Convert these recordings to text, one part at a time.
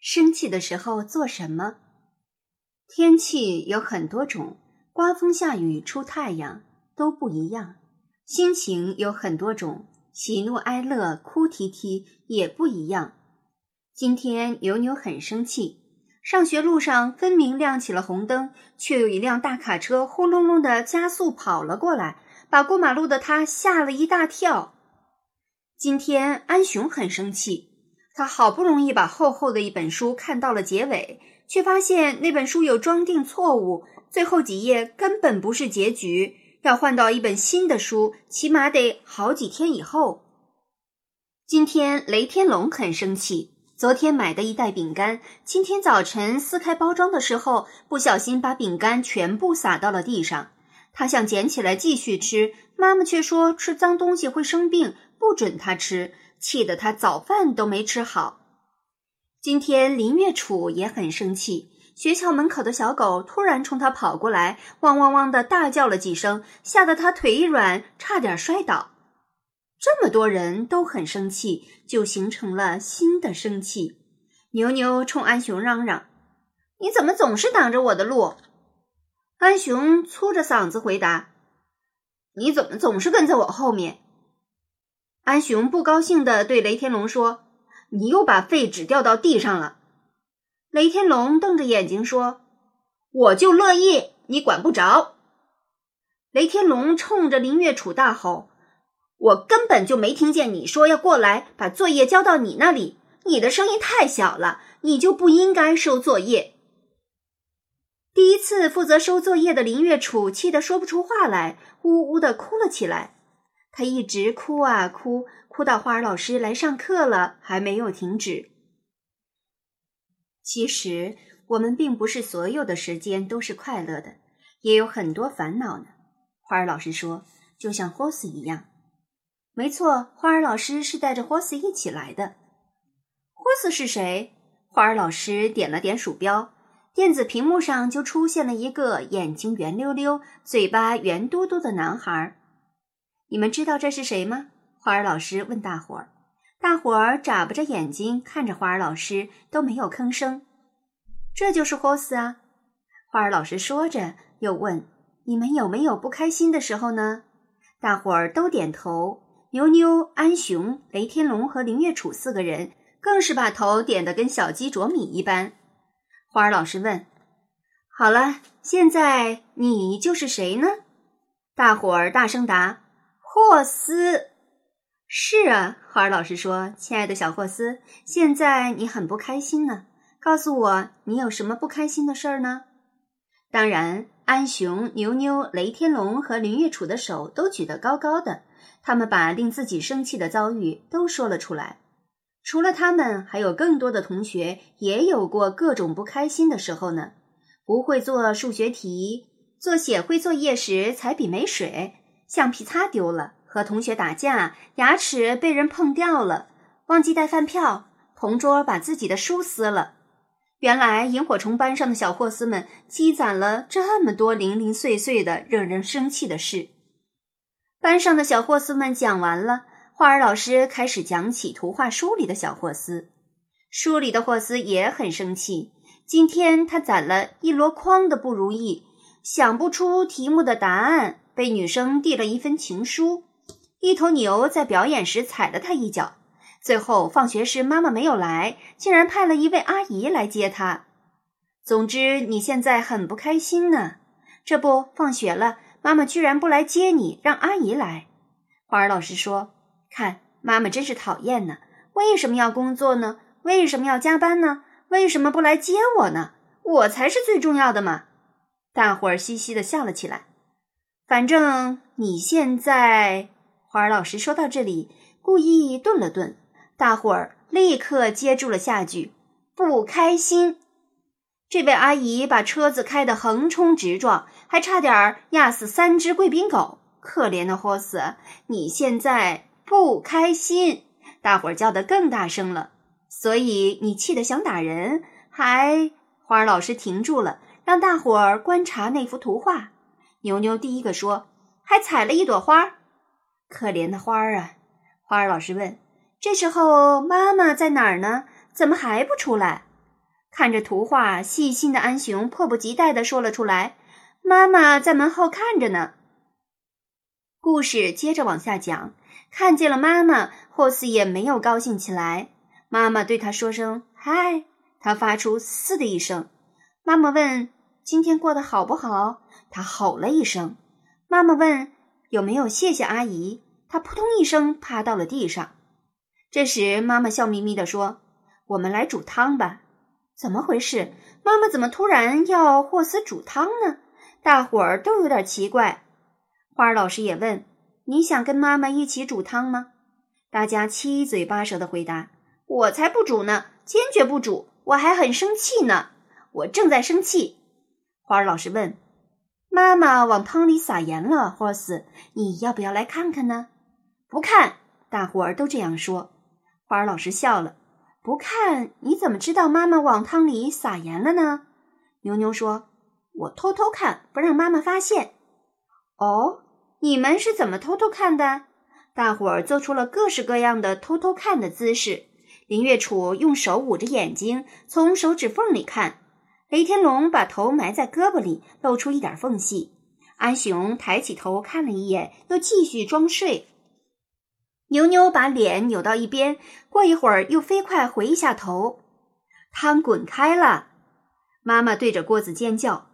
生气的时候做什么？天气有很多种，刮风下雨出太阳都不一样。心情有很多种，喜怒哀乐哭啼啼也不一样。今天牛牛很生气，上学路上分明亮起了红灯，却有一辆大卡车轰隆隆的加速跑了过来，把过马路的他吓了一大跳。今天安雄很生气。他好不容易把厚厚的一本书看到了结尾，却发现那本书有装订错误，最后几页根本不是结局。要换到一本新的书，起码得好几天以后。今天雷天龙很生气，昨天买的一袋饼干，今天早晨撕开包装的时候，不小心把饼干全部撒到了地上。他想捡起来继续吃，妈妈却说吃脏东西会生病，不准他吃。气得他早饭都没吃好。今天林月楚也很生气，学校门口的小狗突然冲他跑过来，汪汪汪的大叫了几声，吓得他腿一软，差点摔倒。这么多人都很生气，就形成了新的生气。牛牛冲安雄嚷嚷：“你怎么总是挡着我的路？”安雄粗着嗓子回答：“你怎么总是跟在我后面？”安雄不高兴地对雷天龙说：“你又把废纸掉到地上了。”雷天龙瞪着眼睛说：“我就乐意，你管不着。”雷天龙冲着林月楚大吼：“我根本就没听见你说要过来把作业交到你那里，你的声音太小了，你就不应该收作业。”第一次负责收作业的林月楚气得说不出话来，呜呜的哭了起来。他一直哭啊哭，哭到花儿老师来上课了，还没有停止。其实我们并不是所有的时间都是快乐的，也有很多烦恼呢。花儿老师说，就像霍斯一样。没错，花儿老师是带着霍斯一起来的。霍斯是谁？花儿老师点了点鼠标，电子屏幕上就出现了一个眼睛圆溜溜、嘴巴圆嘟嘟的男孩。你们知道这是谁吗？花儿老师问大伙儿。大伙儿眨巴着眼睛看着花儿老师，都没有吭声。这就是霍斯啊！花儿老师说着，又问：“你们有没有不开心的时候呢？”大伙儿都点头。牛牛、安雄、雷天龙和林月楚四个人更是把头点得跟小鸡啄米一般。花儿老师问：“好了，现在你就是谁呢？”大伙儿大声答。霍斯，是啊，花儿老师说：“亲爱的小霍斯，现在你很不开心呢。告诉我，你有什么不开心的事儿呢？”当然，安雄、牛牛、雷天龙和林月楚的手都举得高高的，他们把令自己生气的遭遇都说了出来。除了他们，还有更多的同学也有过各种不开心的时候呢。不会做数学题，做写会作业时踩笔没水。橡皮擦丢了，和同学打架，牙齿被人碰掉了，忘记带饭票，同桌把自己的书撕了。原来萤火虫班上的小霍斯们积攒了这么多零零碎碎的惹人生气的事。班上的小霍斯们讲完了，花儿老师开始讲起图画书里的小霍斯。书里的霍斯也很生气，今天他攒了一箩筐的不如意，想不出题目的答案。被女生递了一份情书，一头牛在表演时踩了他一脚，最后放学时妈妈没有来，竟然派了一位阿姨来接他。总之，你现在很不开心呢。这不，放学了，妈妈居然不来接你，让阿姨来。花儿老师说：“看，妈妈真是讨厌呢。为什么要工作呢？为什么要加班呢？为什么不来接我呢？我才是最重要的嘛！”大伙儿嘻嘻的笑了起来。反正你现在，花儿老师说到这里，故意顿了顿，大伙儿立刻接住了下句：“不开心。”这位阿姨把车子开得横冲直撞，还差点压死三只贵宾狗。可怜的霍斯，你现在不开心，大伙儿叫得更大声了。所以你气得想打人，还……花儿老师停住了，让大伙儿观察那幅图画。牛牛第一个说：“还采了一朵花，可怜的花儿啊！”花儿老师问：“这时候妈妈在哪儿呢？怎么还不出来？”看着图画，细心的安雄迫不及待地说了出来：“妈妈在门后看着呢。”故事接着往下讲，看见了妈妈，霍斯也没有高兴起来。妈妈对他说声“嗨”，他发出“嘶”的一声。妈妈问：“今天过得好不好？”他吼了一声。妈妈问：“有没有谢谢阿姨？”他扑通一声趴到了地上。这时，妈妈笑眯眯地说：“我们来煮汤吧。”怎么回事？妈妈怎么突然要霍斯煮汤呢？大伙儿都有点奇怪。花儿老师也问：“你想跟妈妈一起煮汤吗？”大家七嘴八舌的回答：“我才不煮呢，坚决不煮！我还很生气呢，我正在生气。”花儿老师问：“妈妈往汤里撒盐了，霍斯，你要不要来看看呢？”“不看！”大伙儿都这样说。花儿老师笑了。不看，你怎么知道妈妈往汤里撒盐了呢？牛牛说：“我偷偷看，不让妈妈发现。”哦，你们是怎么偷偷看的？大伙儿做出了各式各样的偷偷看的姿势。林月楚用手捂着眼睛，从手指缝里看；雷天龙把头埋在胳膊里，露出一点缝隙；安雄抬起头看了一眼，又继续装睡。牛牛把脸扭到一边，过一会儿又飞快回一下头。汤滚开了，妈妈对着锅子尖叫。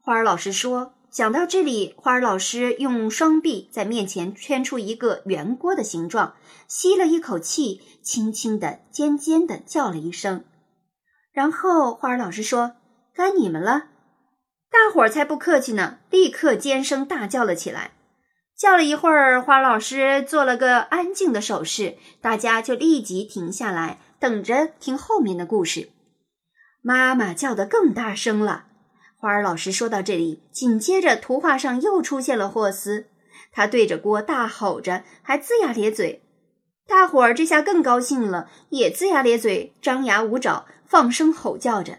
花儿老师说：“讲到这里，花儿老师用双臂在面前圈出一个圆锅的形状，吸了一口气，轻轻的、尖尖的叫了一声。然后花儿老师说：‘该你们了。’大伙儿才不客气呢，立刻尖声大叫了起来。”叫了一会儿，花儿老师做了个安静的手势，大家就立即停下来，等着听后面的故事。妈妈叫得更大声了。花儿老师说到这里，紧接着图画上又出现了霍斯，他对着锅大吼着，还龇牙咧嘴。大伙儿这下更高兴了，也龇牙咧嘴，张牙舞爪，放声吼叫着。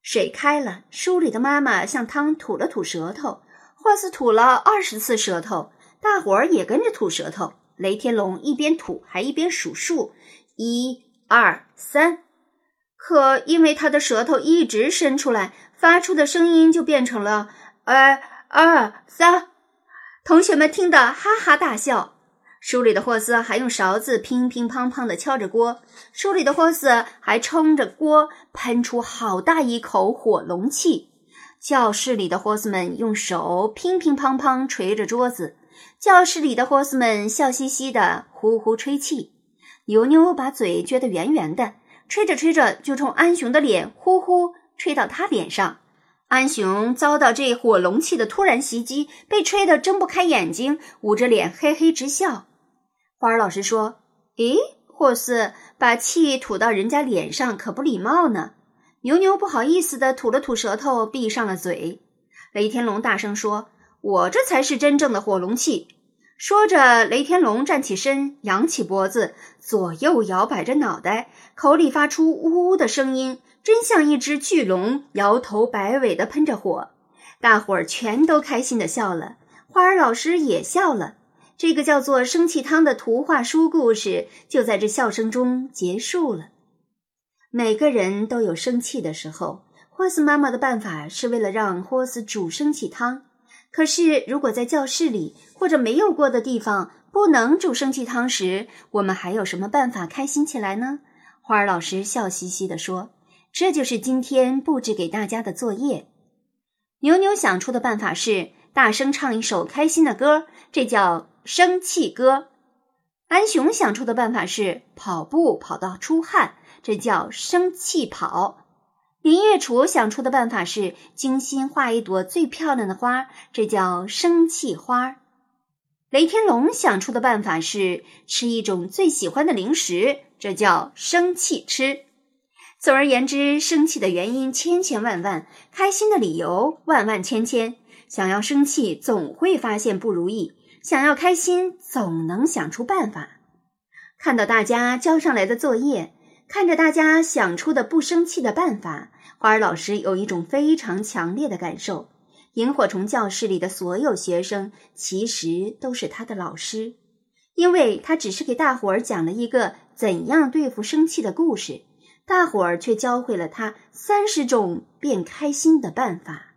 水开了，书里的妈妈向汤吐了吐舌头。霍斯吐了二十次舌头，大伙儿也跟着吐舌头。雷天龙一边吐还一边数数，一、二、三。可因为他的舌头一直伸出来，发出的声音就变成了二、二、三。同学们听得哈哈大笑。书里的霍斯还用勺子乒乒乓乓地敲着锅，书里的霍斯还冲着锅喷出好大一口火龙气。教室里的霍斯们用手乒乒乓乓捶着桌子，教室里的霍斯们笑嘻嘻的呼呼吹气。牛牛把嘴撅得圆圆的，吹着吹着就冲安雄的脸呼呼吹到他脸上。安雄遭到这火龙气的突然袭击，被吹得睁不开眼睛，捂着脸嘿嘿直笑。花儿老师说：“咦，霍斯把气吐到人家脸上可不礼貌呢。”牛牛不好意思的吐了吐舌头，闭上了嘴。雷天龙大声说：“我这才是真正的火龙气！”说着，雷天龙站起身，扬起脖子，左右摇摆着脑袋，口里发出呜呜的声音，真像一只巨龙，摇头摆尾的喷着火。大伙儿全都开心的笑了，花儿老师也笑了。这个叫做《生气汤》的图画书故事就在这笑声中结束了。每个人都有生气的时候。霍斯妈妈的办法是为了让霍斯煮生气汤。可是，如果在教室里或者没有过的地方不能煮生气汤时，我们还有什么办法开心起来呢？花儿老师笑嘻嘻地说：“这就是今天布置给大家的作业。”牛牛想出的办法是大声唱一首开心的歌，这叫生气歌。安雄想出的办法是跑步跑到出汗。这叫生气跑。林月楚想出的办法是精心画一朵最漂亮的花，这叫生气花。雷天龙想出的办法是吃一种最喜欢的零食，这叫生气吃。总而言之，生气的原因千千万万，开心的理由万万千千。想要生气，总会发现不如意；想要开心，总能想出办法。看到大家交上来的作业。看着大家想出的不生气的办法，花儿老师有一种非常强烈的感受：萤火虫教室里的所有学生其实都是他的老师，因为他只是给大伙儿讲了一个怎样对付生气的故事，大伙儿却教会了他三十种变开心的办法。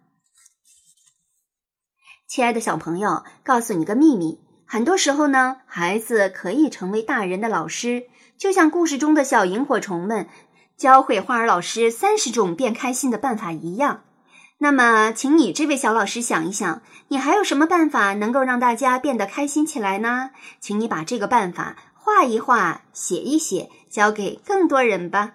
亲爱的小朋友，告诉你个秘密：很多时候呢，孩子可以成为大人的老师，就像故事中的小萤火虫们教会花儿老师三十种变开心的办法一样。那么，请你这位小老师想一想，你还有什么办法能够让大家变得开心起来呢？请你把这个办法画一画、写一写，交给更多人吧。